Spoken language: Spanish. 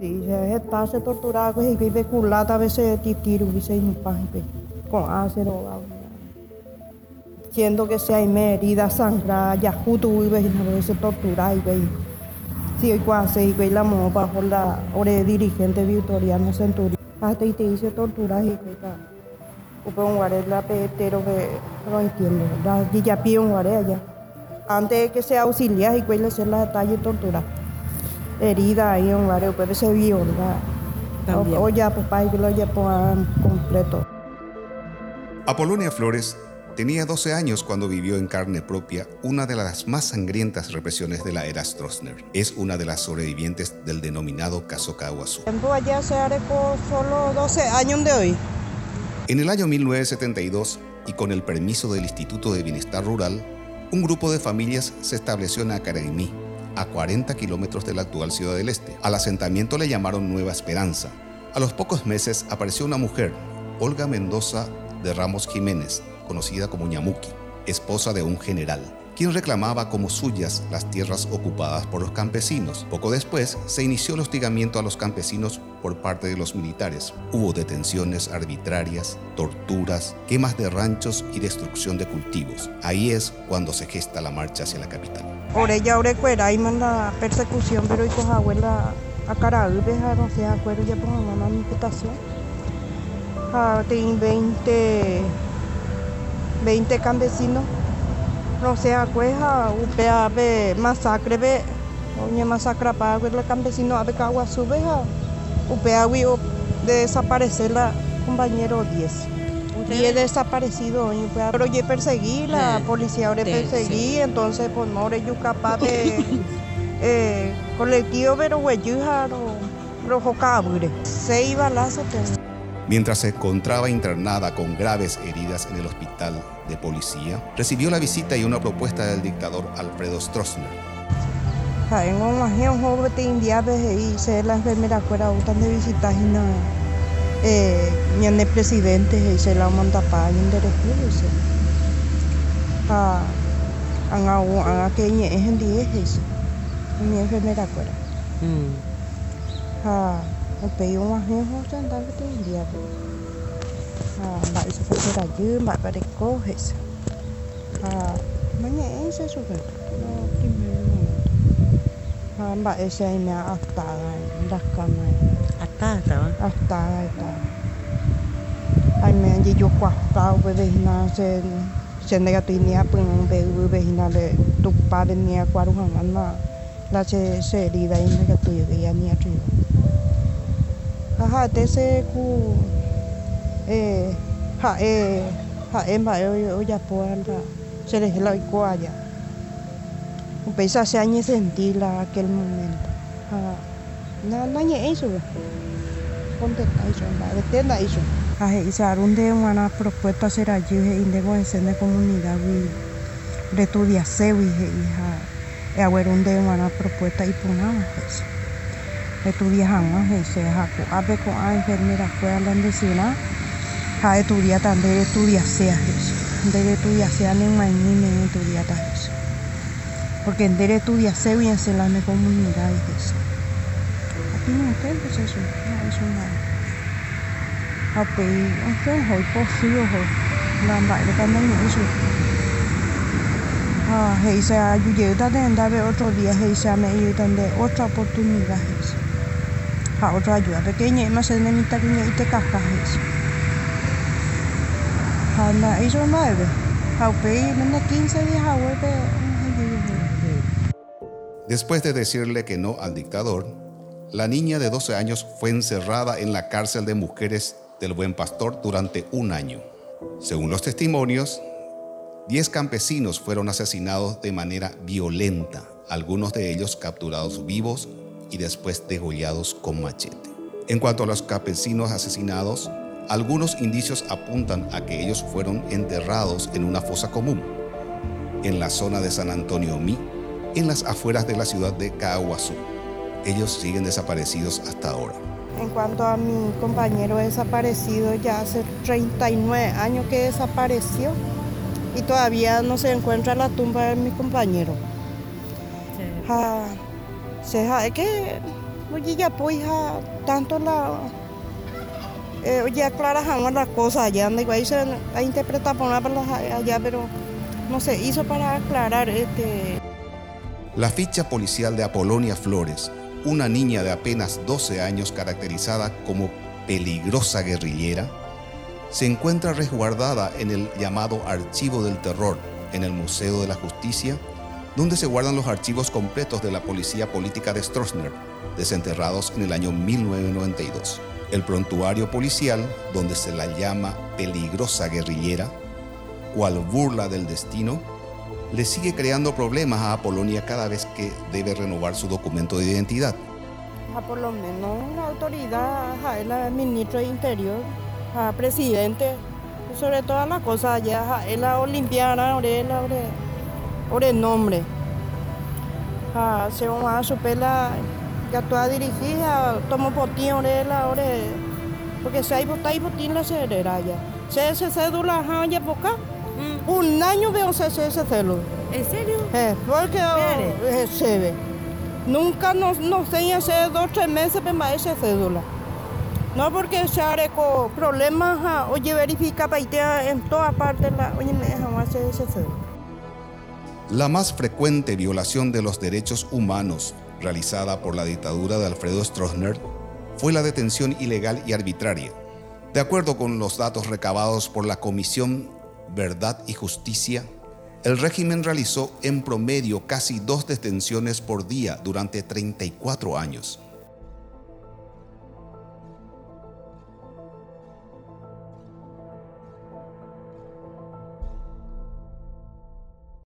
Sí, se está se torturaba pues y vive culata a veces titiru un pan con acero siendo que si hay herida sangra ya justo vive y no veces tortura y ve. Si hoy cuase y ve la mo bajo la ore dirigente victoriano centurión hasta y te dice tortura y ve Upe un guaré la petero que no entiendo, la ya pide un guaré allá. Antes de que sea auxiliar y cuele hacer la detalle tortura. Herida ahí un guaré, puede ser viola. O, o ya pues para que lo lleven completo. Apolonia Flores tenía 12 años cuando vivió en carne propia una de las más sangrientas represiones de la era Stroessner. Es una de las sobrevivientes del denominado caso Caguazú. Tiempo allá se areco solo 12 años de hoy. En el año 1972, y con el permiso del Instituto de Bienestar Rural, un grupo de familias se estableció en Acaraimí, a 40 kilómetros de la actual Ciudad del Este. Al asentamiento le llamaron Nueva Esperanza. A los pocos meses apareció una mujer, Olga Mendoza de Ramos Jiménez, conocida como Ñamuki, esposa de un general, quien reclamaba como suyas las tierras ocupadas por los campesinos. Poco después se inició el hostigamiento a los campesinos por parte de los militares. Hubo detenciones arbitrarias, torturas, quemas de ranchos y destrucción de cultivos. Ahí es cuando se gesta la marcha hacia la capital. Orella orecuera y manda persecución, pero y abuela a cara no sé, acuerdo ya pongo una imputación. Tiene 20, 20 campesinos no sea cueja upea be masacre be oñe masacra para el campesino a cagua sube upea de desaparecer la compañero 10 y he desaparecido pero yo perseguí la policía ahora perseguí entonces pues no yo capaz de eh, colectivo pero yo rojo cabre seis balazos Mientras se encontraba internada con graves heridas en el hospital de policía, recibió la visita y una propuesta del dictador Alfredo Stroessner. Presidente nó bị ông hiếu hết trên tay cái tiếng gì à bạn sẽ phải ra dưới bạn và để cố hết à mấy nhẽ sẽ sụp rồi nó kim luôn. À bạn sẽ nè ở tại đặt con này. Ở tại sao ở tại tại anh mẹ chỉ chụp quạt tao về về nó sẽ sẽ này cái tiền nhà bưng về về nó để tụt ba bên nhà qua đúng không anh mà. Là sẽ sẽ đi về nó cái tiền về nhà ha te se ku e ha e ha e ma e o ya po anda se le la ko allá un pesa se añe sentí la aquel momento. Ha na na ñe eso ponte eso la de tenda eso. Ha he isa runde una propuesta será yo he inde con de comunidad vi de tu día se vi he ha e aguerunde una propuesta y punama eso estudia jamás ese jaco abe con a enfermera fue a la medicina ha estudia también estudia sea eso debe estudiar sea ni más ni ni estudia eso porque debe estudiar se bien se la comunidad eso aquí no eso no eso no bị cái hội có siêu hội làm lại được cái này eso Ah, heisa ayuda de andar otro día, heisa me ayudan de otra oportunidad. Más en el pequeña y te cascas eso. Hana hizo nueve. Haupe y 15 días Después de decirle que no al dictador, la niña de 12 años fue encerrada en la cárcel de mujeres del Buen Pastor durante un año. Según los testimonios, 10 campesinos fueron asesinados de manera violenta, algunos de ellos capturados vivos y después degollados con machete. En cuanto a los campesinos asesinados, algunos indicios apuntan a que ellos fueron enterrados en una fosa común, en la zona de San Antonio Mí, en las afueras de la ciudad de Caguazú. Ellos siguen desaparecidos hasta ahora. En cuanto a mi compañero desaparecido, ya hace 39 años que desapareció. y todavía no se encuentra la tumba de mi compañero. Ja, es que oye ya pues ja, tanto la eh, aclara jamás las cosas allá, donde ahí se a interpretar por allá, pero no se hizo para aclarar este. La ficha policial de Apolonia Flores, una niña de apenas 12 años caracterizada como peligrosa guerrillera, se encuentra resguardada en el llamado Archivo del Terror, en el Museo de la Justicia, donde se guardan los archivos completos de la Policía Política de Stroessner, desenterrados en el año 1992. El prontuario policial, donde se la llama peligrosa guerrillera, cual burla del destino, le sigue creando problemas a Apolonia cada vez que debe renovar su documento de identidad. A por lo menos la autoridad, el ministro de Interior, a presidente, sobre todas las cosas es la olimpiana, orela, ore, el nombre. A se va a su pela, ya toda dirigida, tomo potín, orela, ore, porque si hay botáis botín la cerera ya. Se ese cédula, ya por acá. Mm. Un año veo ese cédula. ¿En serio? Eh, porque eh, se ve. Nunca nos, nos tenía hace dos o tres meses para esa cédula. No porque se con problemas, oye, verifica para en todas partes, la, oye, me jamás ese La más frecuente violación de los derechos humanos realizada por la dictadura de Alfredo Stroessner fue la detención ilegal y arbitraria. De acuerdo con los datos recabados por la Comisión Verdad y Justicia, el régimen realizó en promedio casi dos detenciones por día durante 34 años.